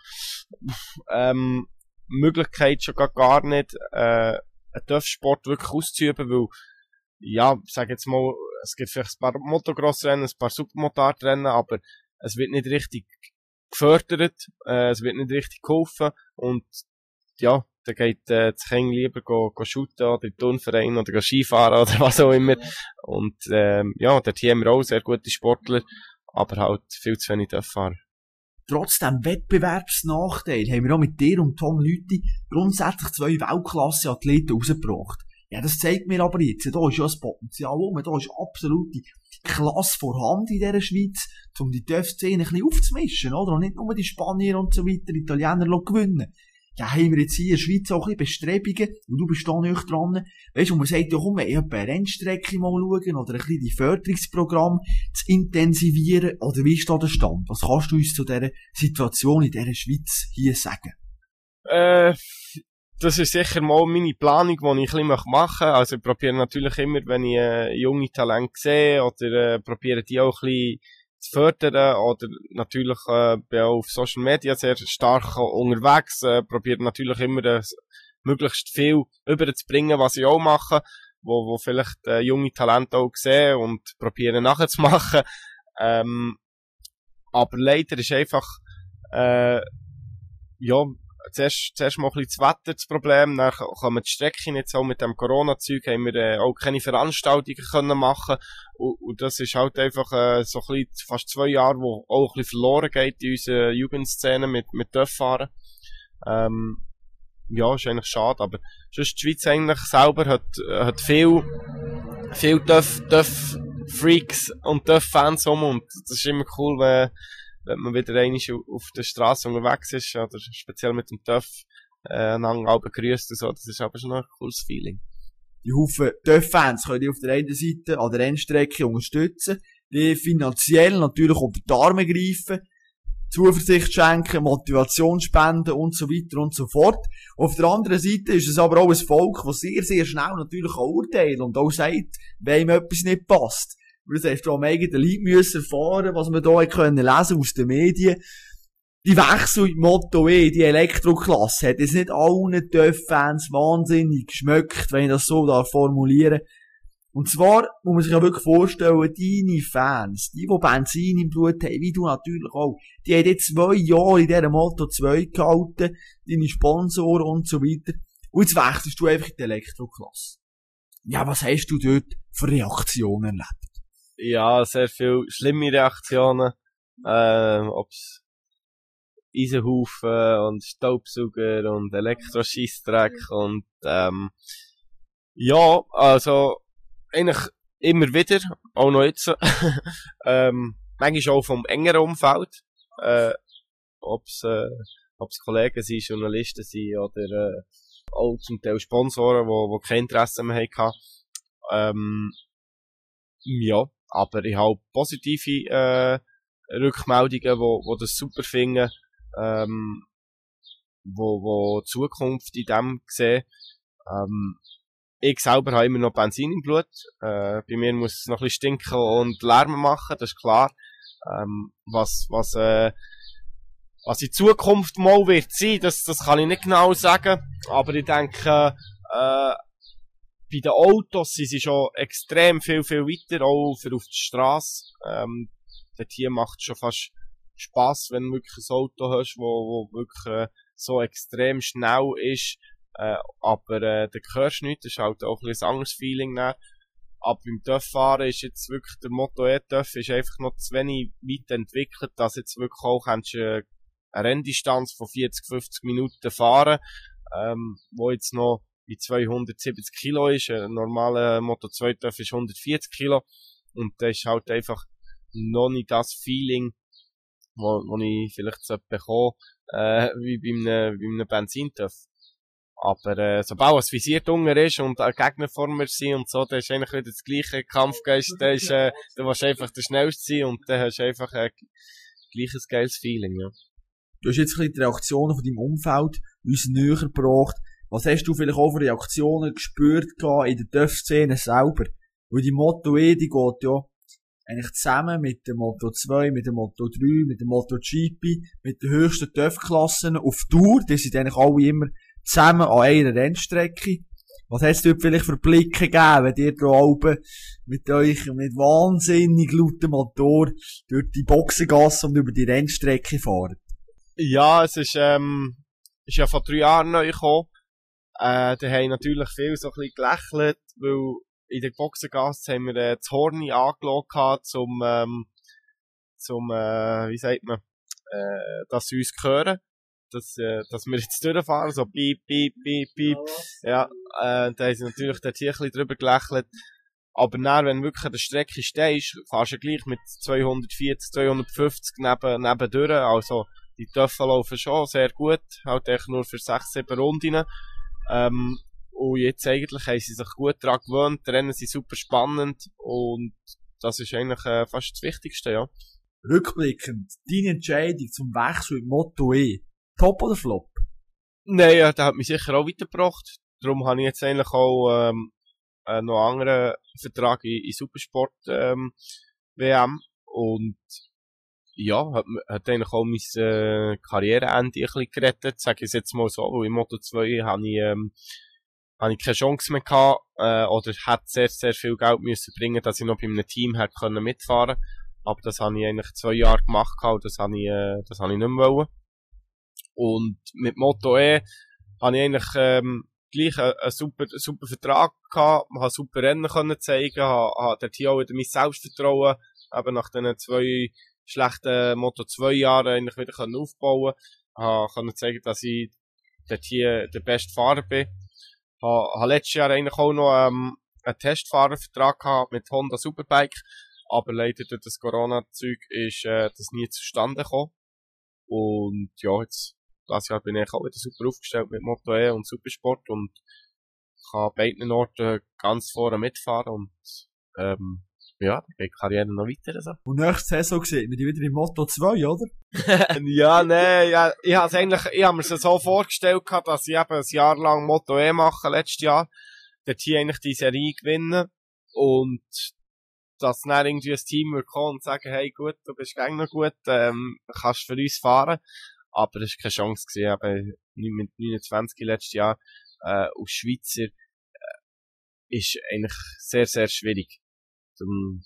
ähm, Möglichkeit schon gar, gar nicht, äh, einen Dörfsport wirklich auszuüben, weil, ja, sag jetzt mal, es gibt vielleicht ein paar Motocross-Rennen, ein paar Supermotard-Rennen, aber es wird nicht richtig gefördert, äh, es wird nicht richtig geholfen und ja, da geht äh, das Kind lieber go, go shooten oder in Turnverein oder go Skifahren oder was auch immer. Und ähm, ja, hier haben wir auch sehr gute Sportler, aber halt viel zu wenig Fahrer. Trotz dem Wettbewerbsnachteil haben wir auch mit dir und Tom Lüthi grundsätzlich zwei Weltklasse-Athleten rausgebracht. Ja, das zeigt mir aber jetzt, da ist ja das Potenzial um, da ist absolute Klasse vorhanden in dieser Schweiz, um die TÜV-Szene ein bisschen aufzumischen, oder? Und nicht nur die Spanier und so weiter, Italiener gewinnen. Ja, haben wir jetzt hier in der Schweiz auch ein bisschen Bestrebungen, und du bist da nicht dran, weißt du, man sagt ja, komm, ich eine Rennstrecke mal schauen, oder ein bisschen die Förderungsprogramm zu intensivieren, oder wie ist da der Stand? Was kannst du uns zu dieser Situation in dieser Schweiz hier sagen? Äh, das ist sicher mal meine Planung, die ich ein bisschen machen möchte. Also ich probiere natürlich immer, wenn ich äh, junge Talente sehe, oder äh, probiere die auch ein bisschen zu fördern, oder natürlich äh, bin auch auf Social Media sehr stark unterwegs, äh, probiere natürlich immer äh, möglichst viel überzubringen, was ich auch mache, wo, wo vielleicht äh, junge Talente auch sehen und probiere nachzumachen. Ähm, aber leider ist einfach, äh, ja, zuerst, zuerst mal ein bisschen das Wetter das Problem, dann kommen die Strecken jetzt auch mit dem Corona-Zeug, haben wir äh, auch keine Veranstaltungen können machen und, und das ist halt einfach äh, so ein bisschen fast zwei Jahre, wo auch ein bisschen verloren geht in unserer Jugendszene mit, mit Dörffahren. Ähm, ja, ist eigentlich schade, aber sonst die Schweiz eigentlich selber hat, hat viel, viel Dörf, Dörf Freaks und Dörf-Fans um und das ist immer cool, wenn wenn man wieder einmal auf der Straße unterwegs ist, oder speziell mit dem Töff, äh, einander begrüßt und so, das ist aber schon ein cooles Feeling. Die Haufen Töff-Fans können die auf der einen Seite an der Rennstrecke unterstützen, die finanziell natürlich unter die Arme greifen, Zuversicht schenken, Motivation spenden und so weiter und so fort. Auf der anderen Seite ist es aber auch ein Volk, das sehr, sehr schnell natürlich auch urteilt und auch sagt, wem etwas nicht passt. Das hast am eigenen Leib müssen erfahren, was wir hier können lesen aus den Medien. Die Wechsel im Motto E, die Elektroklasse, hat es nicht allen TÜV-Fans wahnsinnig geschmeckt, wenn ich das so da formulieren Und zwar muss man sich ja wirklich vorstellen, deine Fans, die, die Benzin im Blut haben, wie du natürlich auch, die haben jetzt zwei Jahre in dieser Motto 2 gehalten, deine Sponsoren und so weiter. Und jetzt wechselst du einfach in die Elektroklasse. Ja, was hast du dort für Reaktionen erlebt? Ja, sehr viel schlimme Reaktionen, ähm, ob's Eisenhaufen und Staubsauger und Elektroschießdreck und, ähm, ja, also, eigentlich immer wieder, auch noch jetzt, ähm, manchmal auch vom engeren Umfeld, äh, ob's, äh, ob's Kollegen sind, Journalisten sind oder, äh, auch zum Teil Sponsoren, wo, wo kein Interesse mehr hatten, ähm, ja, aber ich habe positive äh, Rückmeldungen, wo, wo das super finden, ähm, wo, wo Zukunft in dem sehen. Ähm, ich selber habe immer noch Benzin im Blut. Äh, bei mir muss es noch ein bisschen stinken und Lärm machen, das ist klar. Ähm, was, was, äh, was in Zukunft mal wird sein, das, das kann ich nicht genau sagen. Aber ich denke, äh, bei den Autos sind sie schon extrem viel, viel weiter, auch für auf die Straße. Ähm, dort hier macht es schon fast Spaß, wenn du wirklich ein Auto hast, wo, wo wirklich äh, so extrem schnell ist. Äh, aber äh, da hörst nicht, das ist halt auch ein, ein anderes Feeling. Dann. Aber beim TÜV-Fahren ist jetzt wirklich der Motto E-TÜV ist einfach noch zu wenig weit entwickelt, dass jetzt wirklich auch kannst, äh, eine Renndistanz von 40, 50 Minuten fahren, ähm, wo jetzt noch bei 270 Kilo ist. Ein normaler Moto 2 TÜV ist 140 Kilo. Und das ist halt einfach noch nicht das Feeling, wo, wo ich vielleicht so bekomme, äh, wie bei einem, bei einem Benzin-TÜV. Aber äh, sobald es visiert unter ist und ein Gegner vor mir sind und so, dann ist eigentlich wieder das gleiche Kampfgeist. Da ist, äh, du willst einfach der Schnellste sein und dann hast einfach ein gleiches geiles Feeling, ja. Du hast jetzt ein bisschen die Reaktionen von deinem Umfeld uns näher gebracht. Was hast du vielleicht auch für Reaktionen gespürt in der TÜV-Szene selber? Weil die Motto E, die geht ja eigentlich zusammen mit dem Moto 2, mit dem Moto 3, mit dem Moto GP, mit den höchsten TÜV-Klassen auf Tour. Die sind eigentlich alle immer zusammen an einer Rennstrecke. Was hast du dort vielleicht für Blicke gegeben, wenn ihr da oben mit euch mit wahnsinnig lautem Motor durch die Boxengasse und über die Rennstrecke fahrt? Ja, es ist, ähm, ist ja vor drei Jahren neu gekommen. Äh, da haben natürlich viele so ein bisschen gelächelt, weil in der Boxengasse haben wir äh, das Horni angeschaut zum, ähm, zum, äh, wie sagt man, äh, dass sie uns hören. Dass, äh, dass wir jetzt durchfahren, so piep, piep, piep, piep. Ja, äh, da haben sie natürlich dort hier ein bisschen drüber gelächelt. Aber dann, wenn du wirklich an der Strecke stehst, fahrst du gleich mit 240, 250 neben, neben durch. Also, die Töffel laufen schon sehr gut. Halt echt nur für 6, 7 Runden. Ähm, und jetzt eigentlich haben sie sich gut daran gewöhnt, die Rennen sind super spannend und das ist eigentlich äh, fast das Wichtigste, ja. Rückblickend, deine Entscheidung zum Wechsel im Motto E, top oder flop? Nein, ja, der hat mich sicher auch weitergebracht. Darum habe ich jetzt eigentlich auch ähm, äh, noch einen anderen Vertrag in, in Supersport ähm, WM und ja, hat, hat eigentlich auch mein äh, Karriereende ein bisschen gerettet, sage ich jetzt mal so, weil im Moto 2 habe ich ähm, habe ich keine Chance mehr gehabt, äh, oder hätte sehr, sehr viel Geld müssen bringen, dass ich noch bei einem Team hätte können mitfahren. Aber das habe ich eigentlich zwei Jahre gemacht und das habe ich, äh, das habe ich nicht mehr wollen. Und mit Moto E habe ich eigentlich, ähm, gleich einen, einen super, einen super Vertrag gehabt, habe super Rennen können zeigen, habe, habe dort hier auch wieder mein Selbstvertrauen, eben nach diesen zwei schlechten Moto 2 Jahren eigentlich wieder können aufbauen, habe können zeigen, dass ich dort hier der beste Fahrer bin. Habe, habe letztes Jahr eigentlich auch noch ähm, einen Testfahrervertrag gehabt mit Honda Superbike, aber leider durch das Corona-Zeug ist äh, das nie zustande gekommen. Und ja, jetzt, das Jahr bin ich auch wieder super aufgestellt mit Moto E und Supersport. Und kann beiden Orten ganz vorne mitfahren und ähm, ja, dann geht die Karriere noch weiter. So. Und nächste Saison sieht wir die wieder im Motto 2, oder? ja, nee, ja, ich habe eigentlich, ich habe mir so vorgestellt gehabt, dass ich eben ein Jahr lang Motto E mache, letztes Jahr, dort hier eigentlich die Serie gewinnen und dass dann irgendwie ein Team wird kommen und sagen, hey, gut, du bist gäng noch gut, ähm, kannst für uns fahren. Aber es war keine Chance gewesen, eben mit 29 letztes Jahr, äh, als Schweizer, äh, ist eigentlich sehr, sehr schwierig. Zum,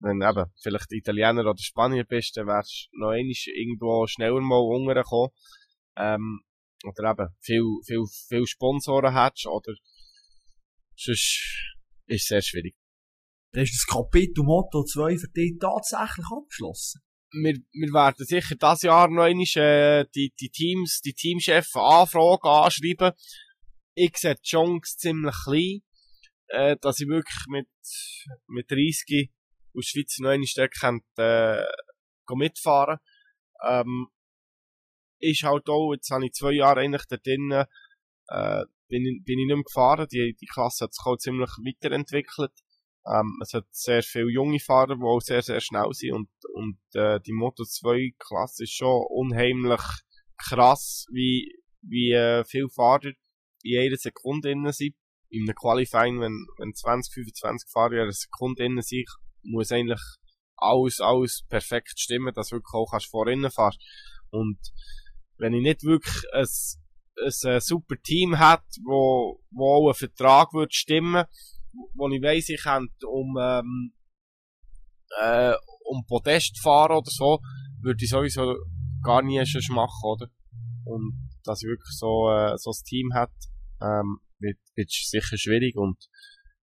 wenn eben vielleicht Italiener oder Spanier bist, dann wärst du noch einmal irgendwo schneller mal runtergekommen. Ähm, oder eben viel, viel, viel Sponsoren hättest, oder sonst ist sehr schwierig. Dann ist das Kapitel Motto 2 für dich tatsächlich abgeschlossen. Wir, wir werden sicher das Jahr noch einmal, äh, die, die Teams, die Teamchefs anfragen, anschreiben. Ich sehe die Chance ziemlich klein, äh, dass ich wirklich mit, mit 30 aus Schweiz noch eine Stück äh, mitfahren ähm, ist halt auch, jetzt habe ich zwei Jahre eigentlich da drinnen, äh, bin, ich, bin ich nicht mehr gefahren. Die, die Klasse hat sich auch ziemlich weiterentwickelt. Ähm, es hat sehr viele junge Fahrer, die auch sehr, sehr schnell sind und, und äh, die Moto 2 Klasse ist schon unheimlich krass, wie, wie äh, viele Fahrer in jeder Sekunde innen sind. In einem Qualifying, wenn, wenn 20, 25 Fahrer in einer Sekunde innen sind, muss eigentlich alles, alles perfekt stimmen, dass du wirklich auch kannst vorne fahren. Und wenn ich nicht wirklich ein, ein, ein super Team hat, wo, wo auch ein Vertrag würde stimmen, wo ich weiss, ich könnte um, ähm, äh, um Podest fahren oder so, würde ich sowieso gar nie schon machen, oder? Und dass ich wirklich so, äh, so ein Team hat, ähm, wird, wird sicher schwierig und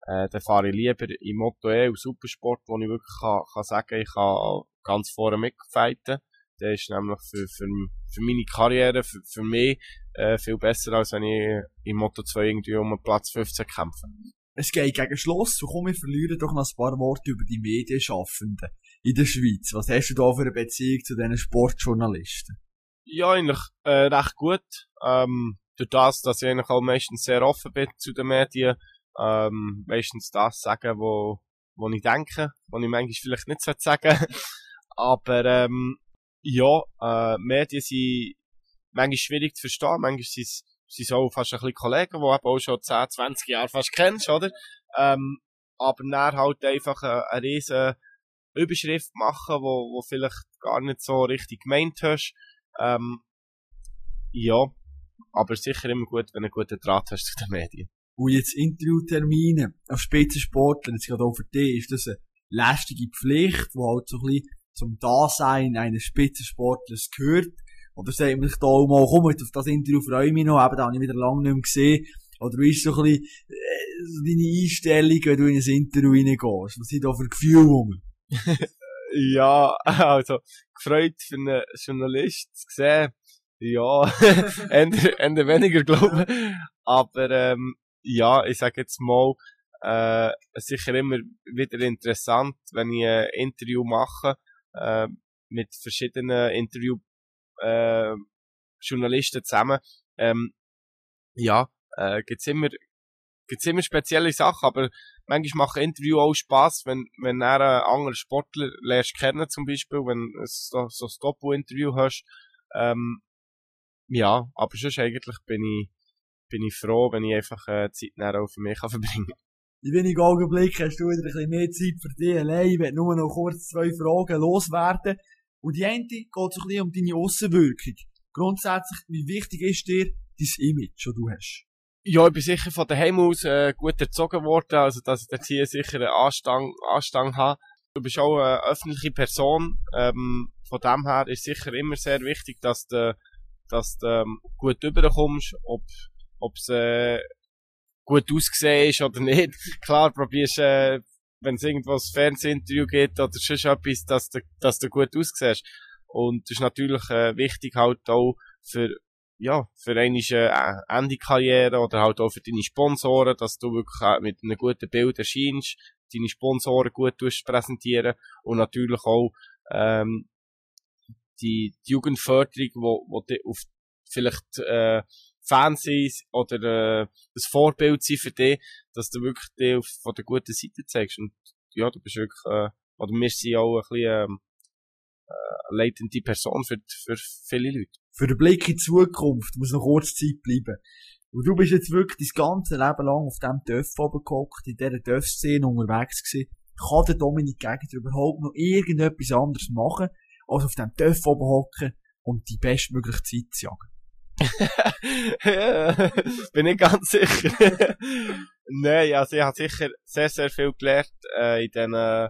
äh, dann fahre ich lieber im Motto E und Supersport, wo ich wirklich kann, kann sagen, ich kann ganz vorne mitfighten. Der ist nämlich für, für, für meine Karriere, für, für mich, äh, viel besser, als wenn ich im Motto 2 irgendwie um Platz 15 kämpfe. Es geht gegen Schluss, so komm, wir verlieren doch noch ein paar Worte über die Medienschaffenden in der Schweiz. Was hast du da für eine Beziehung zu diesen Sportjournalisten? Ja, eigentlich äh, recht gut. Ähm, durch das, dass ich eigentlich auch meistens sehr offen bin zu den Medien, ähm, meistens das sagen, wo, wo ich denke, wo ich manchmal vielleicht nicht sagen Aber ähm, ja, äh, Medien sind, manchmal schwierig zu verstehen, manchmal sind es sind auch fast ein bisschen Kollegen, die auch schon 10, 20 Jahre fast kennst, oder? Ähm, aber dann halt einfach eine, eine riesen Überschrift machen, wo, wo vielleicht gar nicht so richtig gemeint hast. Ähm, ja, aber sicher immer gut, wenn du einen guten Draht hast zu den Medien. Und jetzt Interviewtermine auf Spitzensportler, jetzt gerade auch für dich, ist das eine lästige Pflicht, die halt so ein bisschen zum Dasein eines Spitzensportlers gehört. Oder sagt man sich da auch mal, komm, auf das Interview freue ich mich noch, eben, da habe ich wieder lange nicht mehr gesehen. Oder wie ist so ein bisschen, äh, so deine Einstellung, wenn du in ein Interview reingehst? Was sind da für Gefühle rum? ja, also, gefreut für einen Journalist zu sehen. Ja, Ende, Ende weniger, glaube ich. Aber, ähm, ja, ich sage jetzt mal, äh, sicher immer wieder interessant, wenn ich ein Interview mache, äh, mit verschiedenen Interview, äh, Journalisten zusammen. Ähm, ja, äh, gibt's immer, gibt's immer spezielle Sachen, aber manchmal machen Interview auch Spaß, wenn, wenn du einen anderen Sportler lernst kennen, zum Beispiel, wenn so, so ein Doppel-Interview hast. Ähm, ja, aber sonst eigentlich bin ich, bin ich froh, wenn ich einfach äh, Zeit auch für mich kann verbringen kann. In wenigen Augenblicken hast du wieder ein bisschen mehr Zeit für dich allein. Ich werde nur noch kurz zwei Fragen loswerden. Und die eine geht so ein bisschen um deine Aussenwirkung. Grundsätzlich, wie wichtig ist dir dein Image, das du hast? Ja, ich bin sicher von daheim aus äh, gut erzogen worden, also dass ich jetzt hier sicher einen Anstang, Anstang habe. Du bist auch eine öffentliche Person, ähm, von dem her ist sicher immer sehr wichtig, dass du, dass du ähm, gut rüberkommst, ob ob's äh, gut ausgesehen ist oder nicht. Klar, probierst äh, wenn es irgendwo ein Fernsehinterview gibt oder sonst etwas, dass du, dass du gut aussiehst. Und das ist natürlich äh, wichtig halt auch für ja, für eine äh, Ende Karriere oder halt auch für deine Sponsoren, dass du wirklich äh, mit einem guten Bild erscheinst, deine Sponsoren gut präsentieren und natürlich auch ähm, die, die Jugendförderung, wo, wo die auf vielleicht äh, Fans sind oder äh, das Vorbild sind für dich, dass du wirklich die auf, von der guten Seite zeigst. Und ja, du bist wirklich, äh, oder wir sind auch ein bisschen ähm, äh, leitende Person für, für viele Leute. Für den Blick in die Zukunft muss noch kurz Zeit bleiben. Und du bist jetzt wirklich das ganze Leben lang auf dem Dörf gehockt, in dieser Dörf-Szene unterwegs gewesen. Kann der Dominik Gegner überhaupt noch irgendetwas anderes machen, als auf dem Dörf oben hocken und die bestmögliche Zeit zu jagen? Bin ich ganz sicher. Nein, also ich habe sicher sehr, sehr viel gelernt äh, in diesen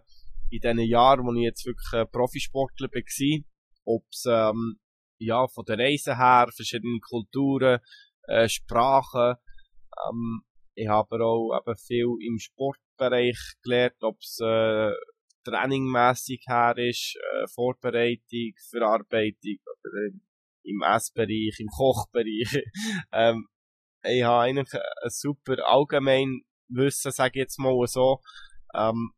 in den Jahren, wo ich jetzt wirklich äh, Profisportler war. Ob es ähm, ja, von der Reise her, verschiedene Kulturen, äh, Sprachen. Ähm, ich habe aber auch eben viel im Sportbereich gelernt, ob es äh, trainingmässig her ist, äh, Vorbereitung, Verarbeitung oder im Essbereich, im Kochbereich. ähm, ich habe eigentlich ein super Allgemeinwissen, sage ich jetzt mal so. Ähm,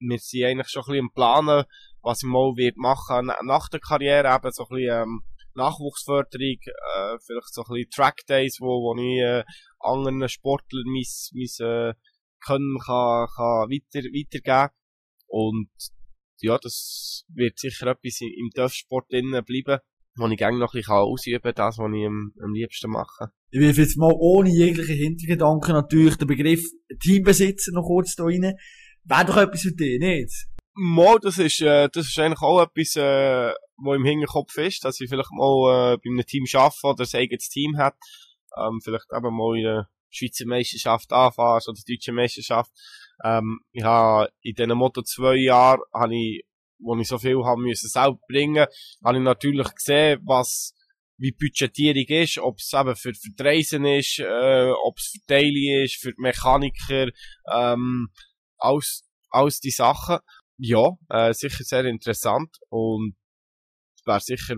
wir sind eigentlich schon ein bisschen im Planen, was ich mal wird machen nach der Karriere, eben so ein bisschen ähm, Nachwuchsförderung, äh, vielleicht so ein bisschen Trackdays, wo, wo ich äh, anderen Sportlern mein, mein äh, Können kann, kann weiter, weitergeben. Und ja, das wird sicher etwas im Dörfsport drinnen bleiben wo ich gerne noch ein bisschen ausüben kann, das, was ich am, am liebsten mache. Ich will jetzt mal ohne jegliche Hintergedanken natürlich den Begriff Teambesitzer noch kurz da rein. Wäre doch etwas für dich, nicht? Mal, das ist, äh, das ist eigentlich auch etwas, äh, wo im Hinterkopf ist, dass ich vielleicht mal äh, bei einem Team arbeite oder ein eigenes Team hat. Ähm, vielleicht eben mal in der Schweizer Meisterschaft anfährst oder Deutsche Meisterschaft. Ähm, ich habe in diesen Motto zwei Jahren habe ich wo ich so viel haben müssen selber bringen, habe ich natürlich gesehen, was wie Budgetierung ist, ob es eben für, für die Reisen ist, äh, ob es für Daily ist, für die Mechaniker, ähm, alles, alles die Sachen. Ja, äh, sicher sehr interessant und wäre sicher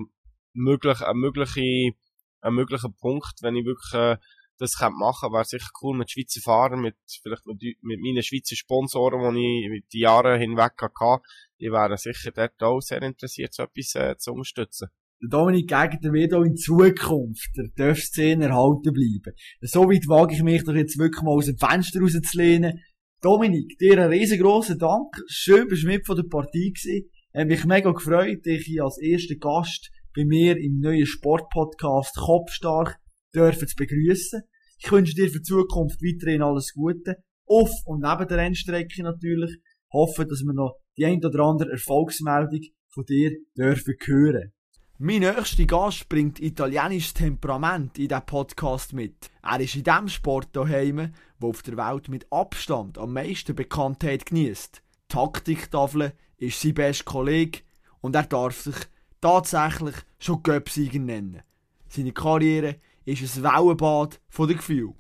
möglich, ein mögliche, ein möglicher Punkt, wenn ich wirklich äh, das könnte machen, wäre sicher cool mit Schweizer Fahrern, mit, vielleicht mit, mit meinen Schweizer Sponsoren, die ich die Jahre hinweg hatte, die wären sicher dort auch sehr interessiert, so etwas äh, zu unterstützen. Der Dominik Gegner wird auch in Zukunft der Dörfszene erhalten bleiben. So weit wage ich mich doch jetzt wirklich mal aus dem Fenster rauszulehnen. Dominik, dir einen riesengroßen Dank. Schön, bist du mit von der Partie gewesen. Ich mich mega gefreut, dich als ersten Gast bei mir im neuen Sportpodcast Kopfstark dürfen zu begrüßen. Ich wünsche dir für die Zukunft weiterhin alles Gute. Auf und neben der Rennstrecke natürlich. Hoffe, dass wir noch die ein oder andere Erfolgsmeldung von dir dürfen hören. Mein nächster Gast bringt italienisches Temperament in diesen Podcast mit. Er ist in dem Sport daheim, wo auf der Welt mit Abstand am meisten Bekanntheit genießt. Taktiktafel ist sein bester Kollege und er darf sich tatsächlich schon Göpsieger nennen. Seine Karriere ist ein Wellenbad von den Gefühlen.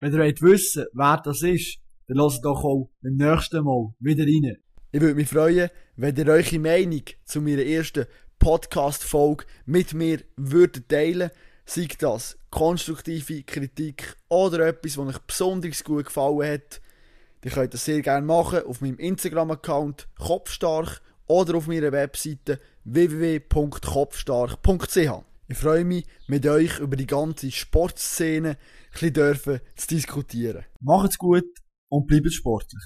Wenn ihr wollt wissen wer das ist, dann lasst doch auch beim nächsten Mal wieder rein. Ich würde mich freuen, wenn ihr eure Meinung zu meiner ersten Podcast-Folge mit mir würdet teilen Sei das konstruktive Kritik oder etwas, was euch besonders gut gefallen hat. Ihr könnt das sehr gerne machen auf meinem Instagram-Account Kopfstark oder auf meiner Webseite www.kopfstark.ch. Ich freue mich, mit euch über die ganze Sportszene ein bisschen zu diskutieren. Macht's gut und bleibt sportlich.